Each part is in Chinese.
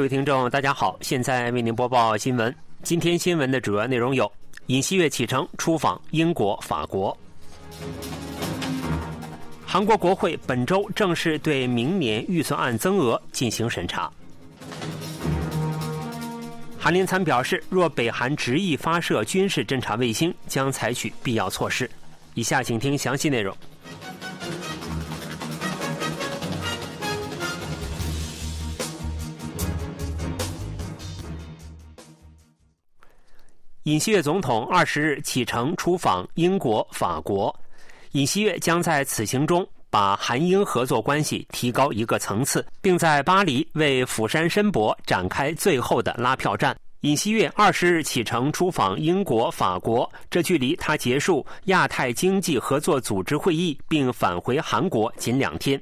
各位听众，大家好，现在为您播报新闻。今天新闻的主要内容有：尹锡悦启程出访英国、法国；韩国国会本周正式对明年预算案增额进行审查；韩联参表示，若北韩执意发射军事侦察卫星，将采取必要措施。以下请听详细内容。尹锡悦总统二十日启程出访英国、法国。尹锡悦将在此行中把韩英合作关系提高一个层次，并在巴黎为釜山申博展开最后的拉票战。尹锡悦二十日启程出访英国、法国，这距离他结束亚太经济合作组织会议并返回韩国仅两天。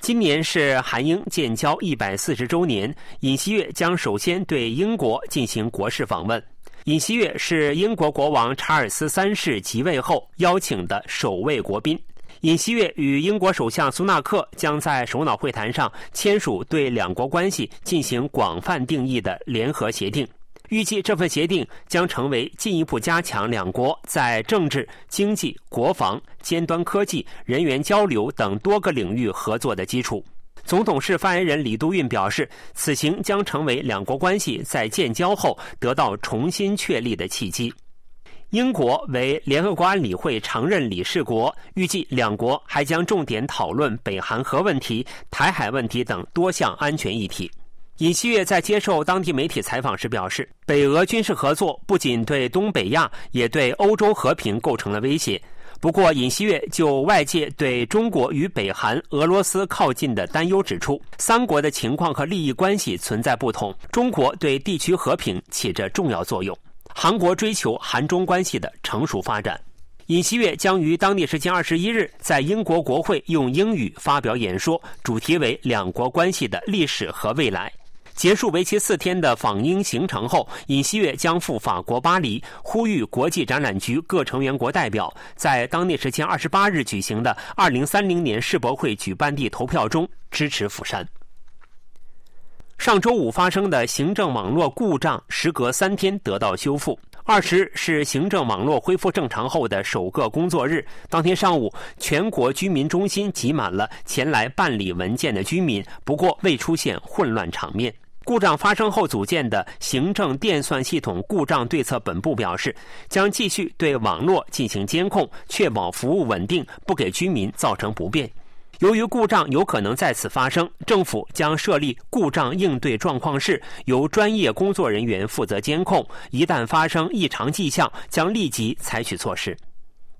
今年是韩英建交一百四十周年，尹锡悦将首先对英国进行国事访问。尹锡悦是英国国王查尔斯三世即位后邀请的首位国宾。尹锡悦与英国首相苏纳克将在首脑会谈上签署对两国关系进行广泛定义的联合协定。预计这份协定将成为进一步加强两国在政治、经济、国防、尖端科技、人员交流等多个领域合作的基础。总统室发言人李都运表示，此行将成为两国关系在建交后得到重新确立的契机。英国为联合国安理会常任理事国，预计两国还将重点讨论北韩核问题、台海问题等多项安全议题。尹锡悦在接受当地媒体采访时表示，北俄军事合作不仅对东北亚，也对欧洲和平构成了威胁。不过，尹锡悦就外界对中国与北韩、俄罗斯靠近的担忧指出，三国的情况和利益关系存在不同，中国对地区和平起着重要作用。韩国追求韩中关系的成熟发展。尹锡悦将于当地时间二十一日在英国国会用英语发表演说，主题为“两国关系的历史和未来”。结束为期四天的访英行程后，尹锡悦将赴法国巴黎，呼吁国际展览局各成员国代表在当地时间二十八日举行的二零三零年世博会举办地投票中支持釜山。上周五发生的行政网络故障，时隔三天得到修复。二十日是行政网络恢复正常后的首个工作日。当天上午，全国居民中心挤满了前来办理文件的居民，不过未出现混乱场面。故障发生后组建的行政电算系统故障对策本部表示，将继续对网络进行监控，确保服务稳定，不给居民造成不便。由于故障有可能再次发生，政府将设立故障应对状况室，由专业工作人员负责监控。一旦发生异常迹象，将立即采取措施。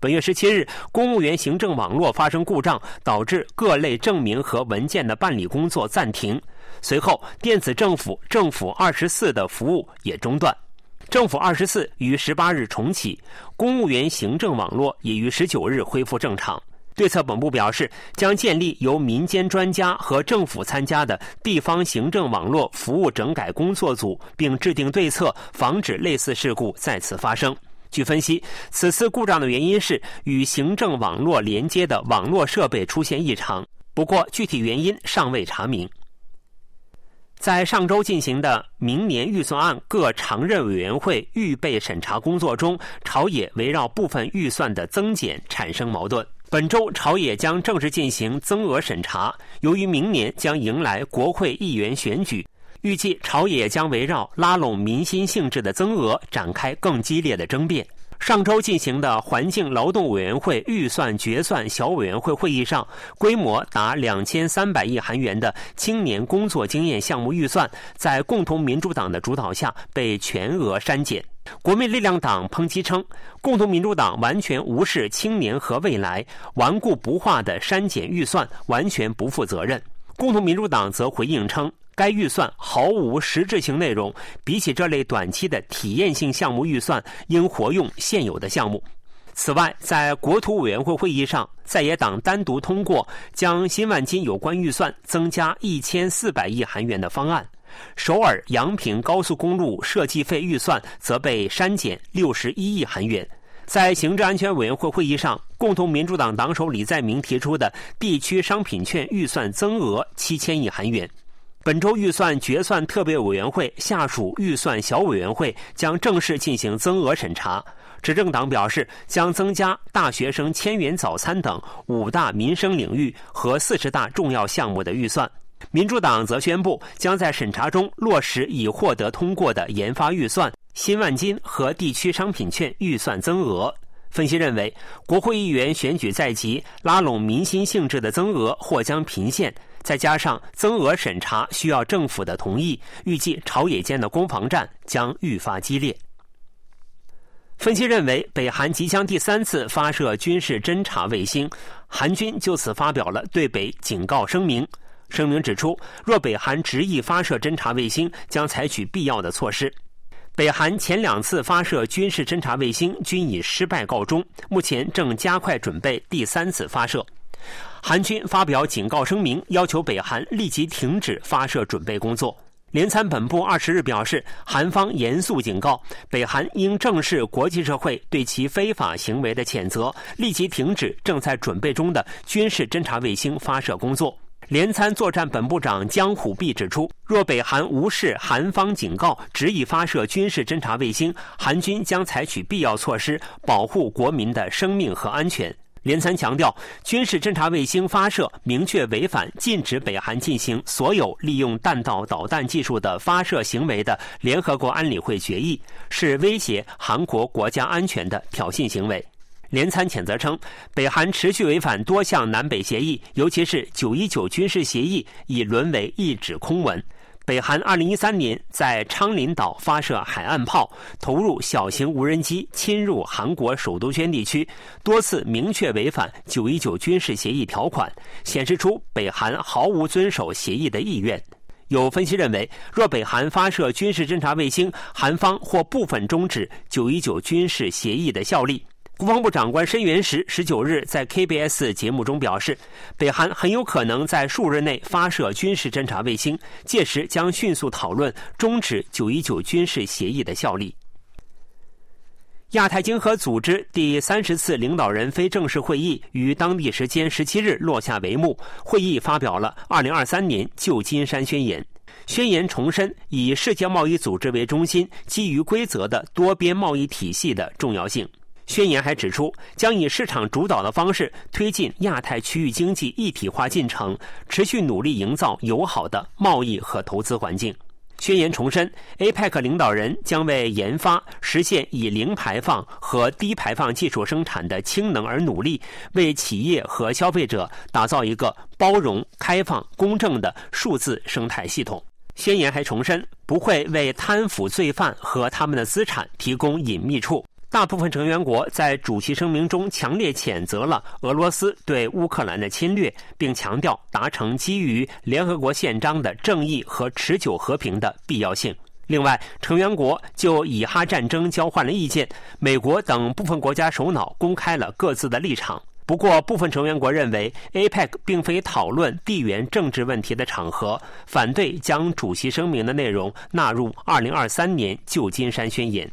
本月十七日，公务员行政网络发生故障，导致各类证明和文件的办理工作暂停。随后，电子政府政府二十四的服务也中断。政府二十四于十八日重启，公务员行政网络也于十九日恢复正常。对策本部表示，将建立由民间专家和政府参加的地方行政网络服务整改工作组，并制定对策，防止类似事故再次发生。据分析，此次故障的原因是与行政网络连接的网络设备出现异常，不过具体原因尚未查明。在上周进行的明年预算案各常任委员会预备审查工作中，朝野围绕部分预算的增减产生矛盾。本周朝野将正式进行增额审查。由于明年将迎来国会议员选举，预计朝野将围绕拉拢民心性质的增额展开更激烈的争辩。上周进行的环境劳动委员会预算决算小委员会会议上，规模达两千三百亿韩元的青年工作经验项目预算，在共同民主党的主导下被全额删减。国民力量党抨击称，共同民主党完全无视青年和未来，顽固不化的删减预算，完全不负责任。共同民主党则回应称。该预算毫无实质性内容，比起这类短期的体验性项目预算，应活用现有的项目。此外，在国土委员会会议上，在野党单独通过将新万金有关预算增加一千四百亿韩元的方案，首尔阳平高速公路设计费预算则被删减六十一亿韩元。在行政安全委员会会议上，共同民主党党首李在明提出的地区商品券预算增额七千亿韩元。本周预算决算特别委员会下属预算小委员会将正式进行增额审查。执政党表示将增加大学生千元早餐等五大民生领域和四十大重要项目的预算。民主党则宣布将在审查中落实已获得通过的研发预算、新万金和地区商品券预算增额。分析认为，国会议员选举在即，拉拢民心性质的增额或将频现，再加上增额审查需要政府的同意，预计朝野间的攻防战将愈发激烈。分析认为，北韩即将第三次发射军事侦察卫星，韩军就此发表了对北警告声明。声明指出，若北韩执意发射侦察卫星，将采取必要的措施。北韩前两次发射军事侦察卫星均以失败告终，目前正加快准备第三次发射。韩军发表警告声明，要求北韩立即停止发射准备工作。联参本部二十日表示，韩方严肃警告北韩应正视国际社会对其非法行为的谴责，立即停止正在准备中的军事侦察卫星发射工作。联参作战本部长姜虎碧指出，若北韩无视韩方警告，执意发射军事侦察卫星，韩军将采取必要措施保护国民的生命和安全。连参强调，军事侦察卫星发射明确违反禁止北韩进行所有利用弹道导弹技术的发射行为的联合国安理会决议，是威胁韩国国家安全的挑衅行为。连参谴责称，北韩持续违反多项南北协议，尤其是九一九军事协议，已沦为一纸空文。北韩二零一三年在昌林岛发射海岸炮，投入小型无人机侵入韩国首都圈地区，多次明确违反九一九军事协议条款，显示出北韩毫无遵守协议的意愿。有分析认为，若北韩发射军事侦察卫星，韩方或部分终止九一九军事协议的效力。国防部长官申元石十九日在 KBS 节目中表示，北韩很有可能在数日内发射军事侦察卫星，届时将迅速讨论终止九一九军事协议的效力。亚太经合组织第三十次领导人非正式会议于当地时间十七日落下帷幕，会议发表了二零二三年旧金山宣言。宣言重申以世界贸易组织为中心、基于规则的多边贸易体系的重要性。宣言还指出，将以市场主导的方式推进亚太区域经济一体化进程，持续努力营造友好的贸易和投资环境。宣言重申，APEC 领导人将为研发实现以零排放和低排放技术生产的氢能而努力，为企业和消费者打造一个包容、开放、公正的数字生态系统。宣言还重申，不会为贪腐罪犯和他们的资产提供隐秘处。大部分成员国在主席声明中强烈谴责了俄罗斯对乌克兰的侵略，并强调达成基于联合国宪章的正义和持久和平的必要性。另外，成员国就以哈战争交换了意见，美国等部分国家首脑公开了各自的立场。不过，部分成员国认为 APEC 并非讨论地缘政治问题的场合，反对将主席声明的内容纳入2023年旧金山宣言。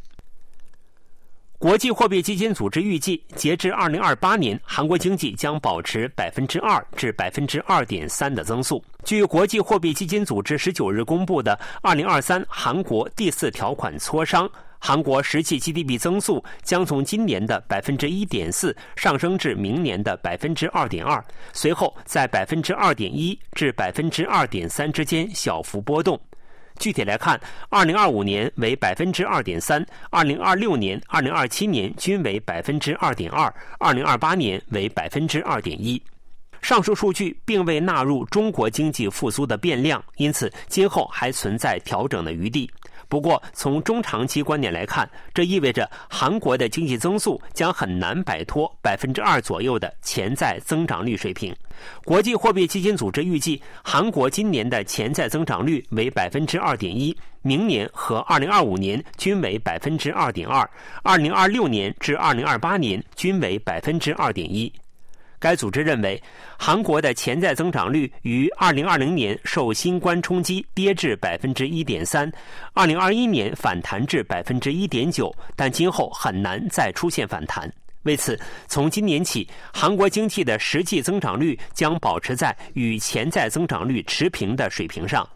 国际货币基金组织预计，截至二零二八年，韩国经济将保持百分之二至百分之二点三的增速。据国际货币基金组织十九日公布的二零二三韩国第四条款磋商，韩国实际 GDP 增速将从今年的百分之一点四上升至明年的百分之二点二，随后在百分之二点一至百分之二点三之间小幅波动。具体来看，二零二五年为百分之二点三，二零二六年、二零二七年均为百分之二点二，二零二八年为百分之二点一。上述数据并未纳入中国经济复苏的变量，因此今后还存在调整的余地。不过，从中长期观点来看，这意味着韩国的经济增速将很难摆脱百分之二左右的潜在增长率水平。国际货币基金组织预计，韩国今年的潜在增长率为百分之二点一，明年和二零二五年均为百分之二点二，二零二六年至二零二八年均为百分之二点一。该组织认为，韩国的潜在增长率于2020年受新冠冲击跌至 1.3%，2021 年反弹至1.9%，但今后很难再出现反弹。为此，从今年起，韩国经济的实际增长率将保持在与潜在增长率持平的水平上。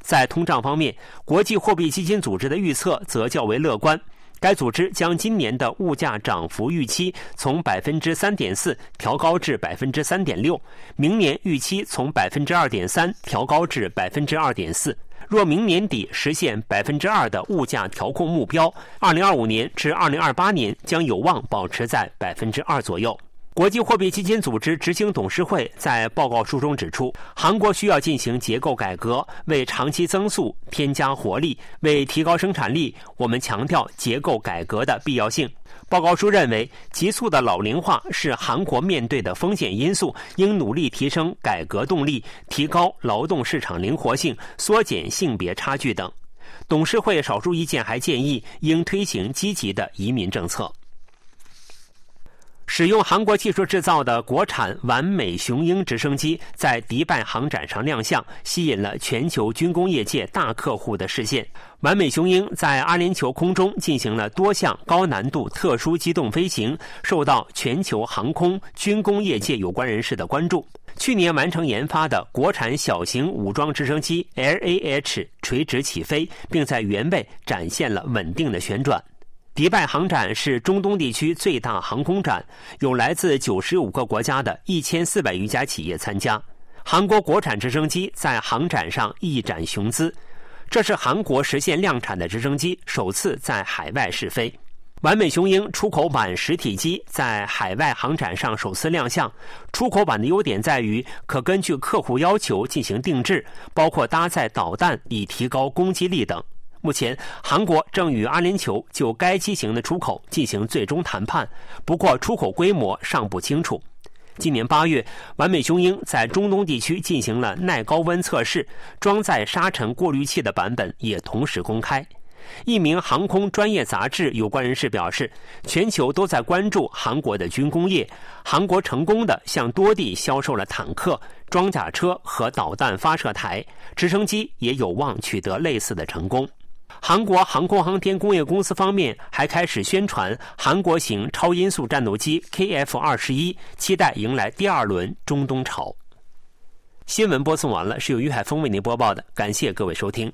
在通胀方面，国际货币基金组织的预测则较为乐观。该组织将今年的物价涨幅预期从百分之三点四调高至百分之三点六，明年预期从百分之二点三调高至百分之二点四。若明年底实现百分之二的物价调控目标，二零二五年至二零二八年将有望保持在百分之二左右。国际货币基金组织执行董事会在报告书中指出，韩国需要进行结构改革，为长期增速添加活力，为提高生产力，我们强调结构改革的必要性。报告书认为，急速的老龄化是韩国面对的风险因素，应努力提升改革动力，提高劳动市场灵活性，缩减性别差距等。董事会少数意见还建议，应推行积极的移民政策。使用韩国技术制造的国产完美雄鹰直升机在迪拜航展上亮相，吸引了全球军工业界大客户的视线。完美雄鹰在阿联酋空中进行了多项高难度特殊机动飞行，受到全球航空军工业界有关人士的关注。去年完成研发的国产小型武装直升机 LAH 垂直起飞，并在原位展现了稳定的旋转。迪拜航展是中东地区最大航空展，有来自九十五个国家的一千四百余家企业参加。韩国国产直升机在航展上一展雄姿，这是韩国实现量产的直升机首次在海外试飞。完美雄鹰出口版实体机在海外航展上首次亮相。出口版的优点在于可根据客户要求进行定制，包括搭载导弹以提高攻击力等。目前，韩国正与阿联酋就该机型的出口进行最终谈判，不过出口规模尚不清楚。今年八月，完美雄鹰在中东地区进行了耐高温测试，装载沙尘过滤器的版本也同时公开。一名航空专业杂志有关人士表示，全球都在关注韩国的军工业，韩国成功的向多地销售了坦克、装甲车和导弹发射台，直升机也有望取得类似的成功。韩国航空航天工业公司方面还开始宣传韩国型超音速战斗机 KF 二十一，期待迎来第二轮中东潮。新闻播送完了，是由于海峰为您播报的，感谢各位收听。